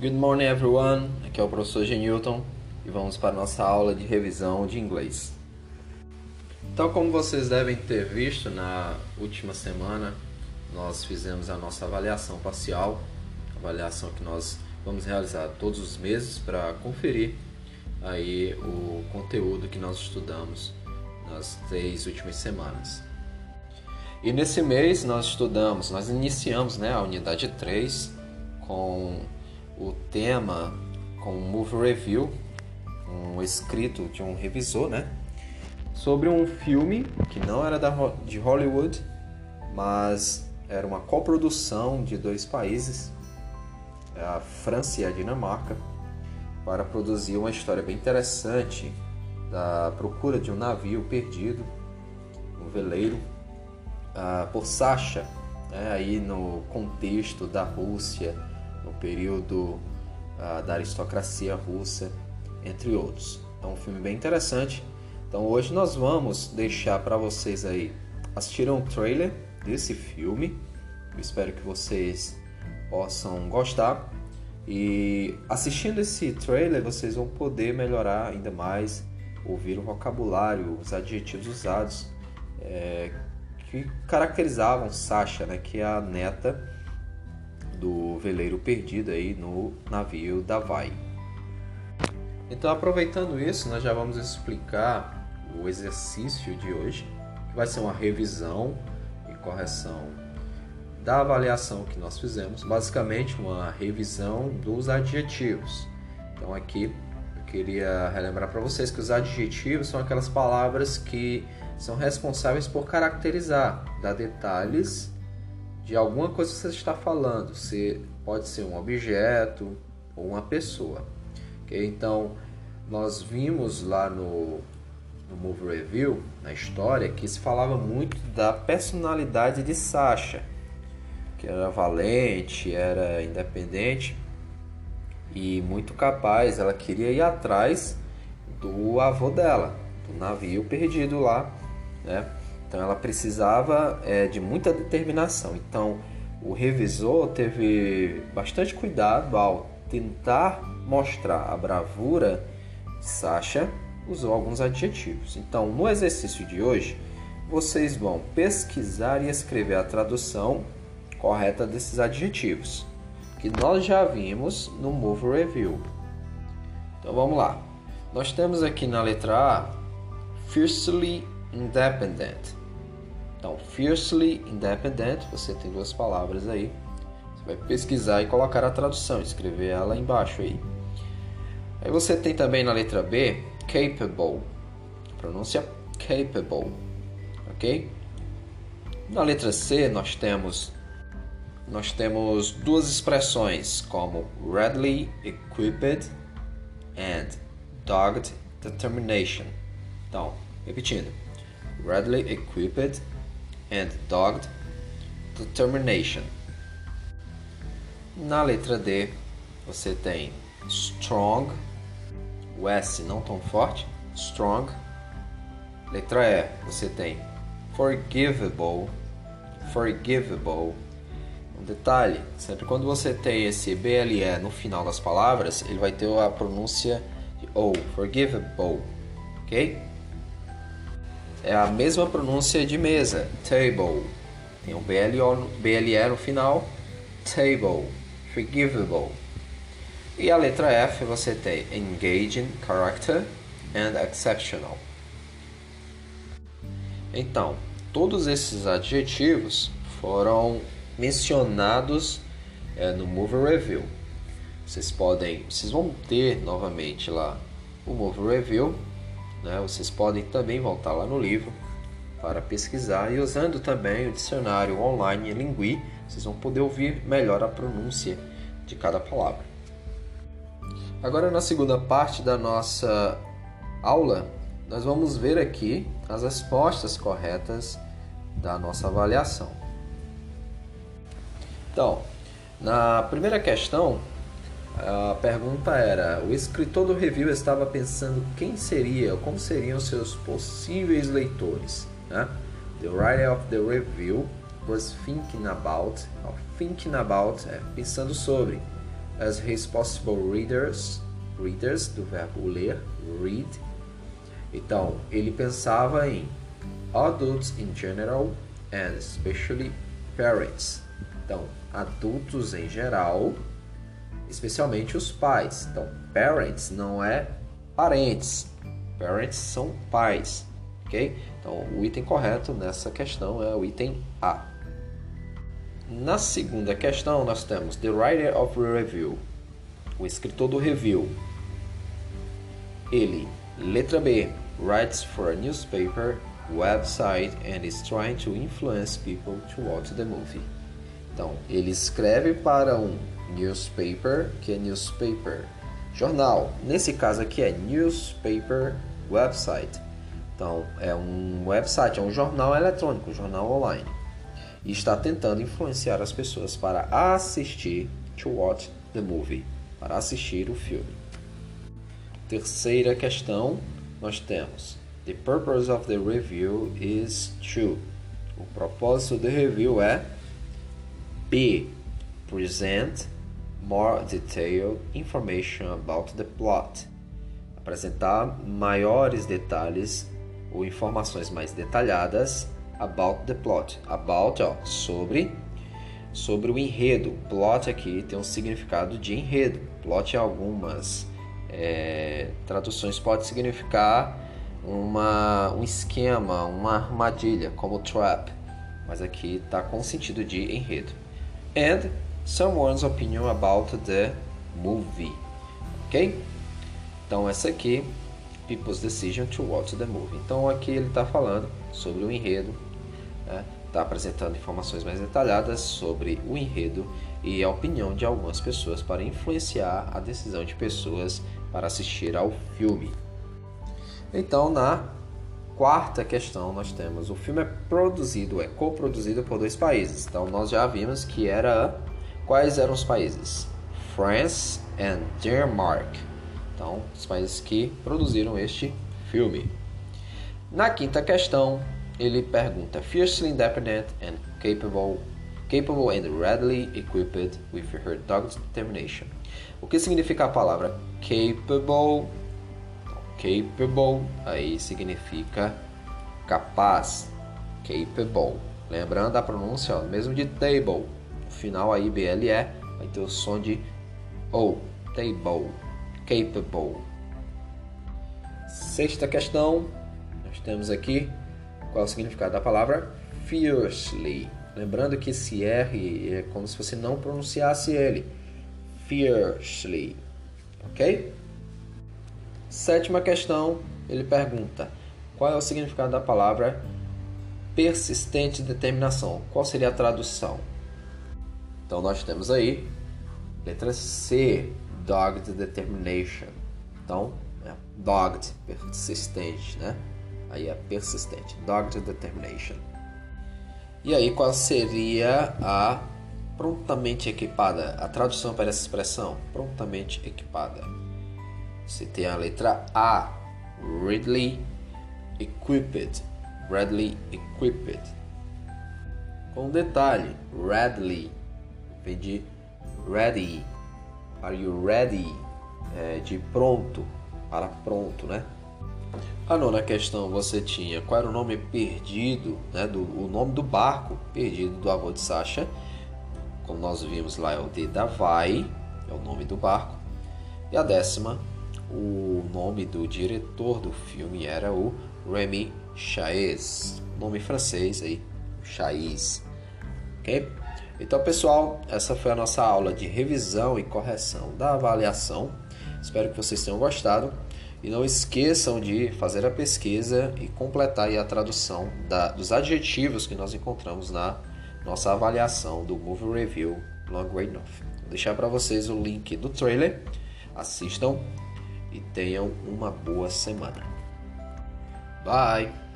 Good morning everyone, aqui é o professor G. Newton e vamos para a nossa aula de revisão de inglês. Então, como vocês devem ter visto na última semana, nós fizemos a nossa avaliação parcial, avaliação que nós vamos realizar todos os meses para conferir aí o conteúdo que nós estudamos nas três últimas semanas. E nesse mês nós estudamos, nós iniciamos né, a unidade 3 com o tema com um movie review, um escrito de um revisor, né? Sobre um filme que não era da, de Hollywood, mas era uma coprodução de dois países, a França e a Dinamarca, para produzir uma história bem interessante da procura de um navio perdido, um veleiro, uh, por Sasha, né, aí no contexto da Rússia, no período uh, da aristocracia russa, entre outros. É um filme bem interessante. Então hoje nós vamos deixar para vocês aí assistir um trailer desse filme. Eu espero que vocês possam gostar. E assistindo esse trailer vocês vão poder melhorar ainda mais, ouvir o vocabulário, os adjetivos usados é, que caracterizavam Sasha, né, que é a neta do veleiro perdido aí no navio da Vai. Então, aproveitando isso, nós já vamos explicar o exercício de hoje, que vai ser uma revisão e correção da avaliação que nós fizemos, basicamente uma revisão dos adjetivos. Então, aqui eu queria relembrar para vocês que os adjetivos são aquelas palavras que são responsáveis por caracterizar, dar detalhes de alguma coisa que você está falando. Se pode ser um objeto ou uma pessoa. Okay? Então, nós vimos lá no, no Move Review, na história, que se falava muito da personalidade de Sasha, que era valente, era independente e muito capaz. Ela queria ir atrás do avô dela, do navio perdido lá, né? Então ela precisava é, de muita determinação. Então o revisor teve bastante cuidado ao tentar mostrar a bravura Sasha, usou alguns adjetivos. Então no exercício de hoje vocês vão pesquisar e escrever a tradução correta desses adjetivos que nós já vimos no Move Review. Então vamos lá. Nós temos aqui na letra A fiercely independent. Então, fiercely independent, você tem duas palavras aí. Você vai pesquisar e colocar a tradução, escrever ela embaixo aí. Aí você tem também na letra B, capable. Pronúncia capable. OK? Na letra C nós temos nós temos duas expressões como readily equipped and dogged determination. Então, repetindo. Readily equipped and dogged determination. Na letra D, você tem strong, o S não tão forte, strong. Letra E, você tem forgivable, forgivable. Um detalhe, sempre quando você tem esse BLE no final das palavras, ele vai ter a pronúncia de O, forgivable, ok? É a mesma pronúncia de mesa, table. Tem o BLO, BLE no final, table, forgivable. E a letra F você tem engaging character and exceptional. Então, todos esses adjetivos foram mencionados é, no Move Review. Vocês podem, vocês vão ter novamente lá o Move Review né? Vocês podem também voltar lá no livro para pesquisar e usando também o dicionário online Lingui, vocês vão poder ouvir melhor a pronúncia de cada palavra. Agora na segunda parte da nossa aula, nós vamos ver aqui as respostas corretas da nossa avaliação. Então, na primeira questão, a pergunta era: o escritor do review estava pensando quem seria, como seriam seus possíveis leitores. Né? The writer of the review was thinking about. Thinking about é pensando sobre. As his possible readers, readers do verbo ler, read. Então, ele pensava em adults in general and especially parents. Então, adultos em geral, especialmente os pais. Então, parents não é parentes. Parents são pais, ok? Então, o item correto nessa questão é o item A. Na segunda questão, nós temos The Writer of the Review, o escritor do review. Ele, letra B, writes for a newspaper website and is trying to influence people to watch the movie. Então, ele escreve para um newspaper, que é newspaper, jornal. Nesse caso aqui é newspaper website. Então, é um website, é um jornal eletrônico, jornal online. E está tentando influenciar as pessoas para assistir to watch the movie, para assistir o filme. Terceira questão, nós temos The purpose of the review is to. O propósito do review é B. Present more detailed information about the plot. Apresentar maiores detalhes ou informações mais detalhadas about the plot. About, ó, sobre sobre o enredo. Plot aqui tem um significado de enredo. Plot em algumas é, traduções pode significar uma, um esquema, uma armadilha, como trap, mas aqui está com o sentido de enredo and someone's opinion about the movie. Ok? Então, essa aqui, people's decision to watch the movie. Então, aqui ele está falando sobre o enredo, está né? Tá apresentando informações mais detalhadas sobre o enredo e a opinião de algumas pessoas para influenciar a decisão de pessoas para assistir ao filme. Então, na quarta questão, nós temos o filme é produzido, é coproduzido por dois países. Então nós já vimos que era quais eram os países? France and Denmark. Então, os países que produziram este filme. Na quinta questão, ele pergunta: Fiercely independent and capable, capable and readily equipped with her dogged determination. O que significa a palavra capable capable aí significa capaz, capable. Lembrando a pronúncia, ó, mesmo de table, final aí BLE vai ter o som de O, table, capable. Sexta questão, nós temos aqui qual é o significado da palavra fiercely. Lembrando que esse R é como se você não pronunciasse ele. Fiercely, ok? Sétima questão, ele pergunta: qual é o significado da palavra persistente determinação? Qual seria a tradução? Então nós temos aí letra C, dogged determination. Então, é dogged, persistente, né? Aí é persistente, dogged determination. E aí qual seria a prontamente equipada? A tradução para essa expressão, prontamente equipada. Você tem a letra A, readily equipped, readily equipped. Com detalhe, readily vem de ready. Are you ready? É, de pronto, para pronto, né? A nona questão você tinha qual era o nome perdido, né? Do, o nome do barco perdido do avô de Sasha. Como nós vimos lá, é o de Davai, é o nome do barco. E a décima, o nome do diretor do filme era o Remy Chaes, nome francês aí, Chaes, ok? Então pessoal, essa foi a nossa aula de revisão e correção da avaliação. Espero que vocês tenham gostado e não esqueçam de fazer a pesquisa e completar a tradução da, dos adjetivos que nós encontramos na nossa avaliação do Movie Review Long Way North. Vou deixar para vocês o link do trailer. Assistam e tenham uma boa semana. Bye!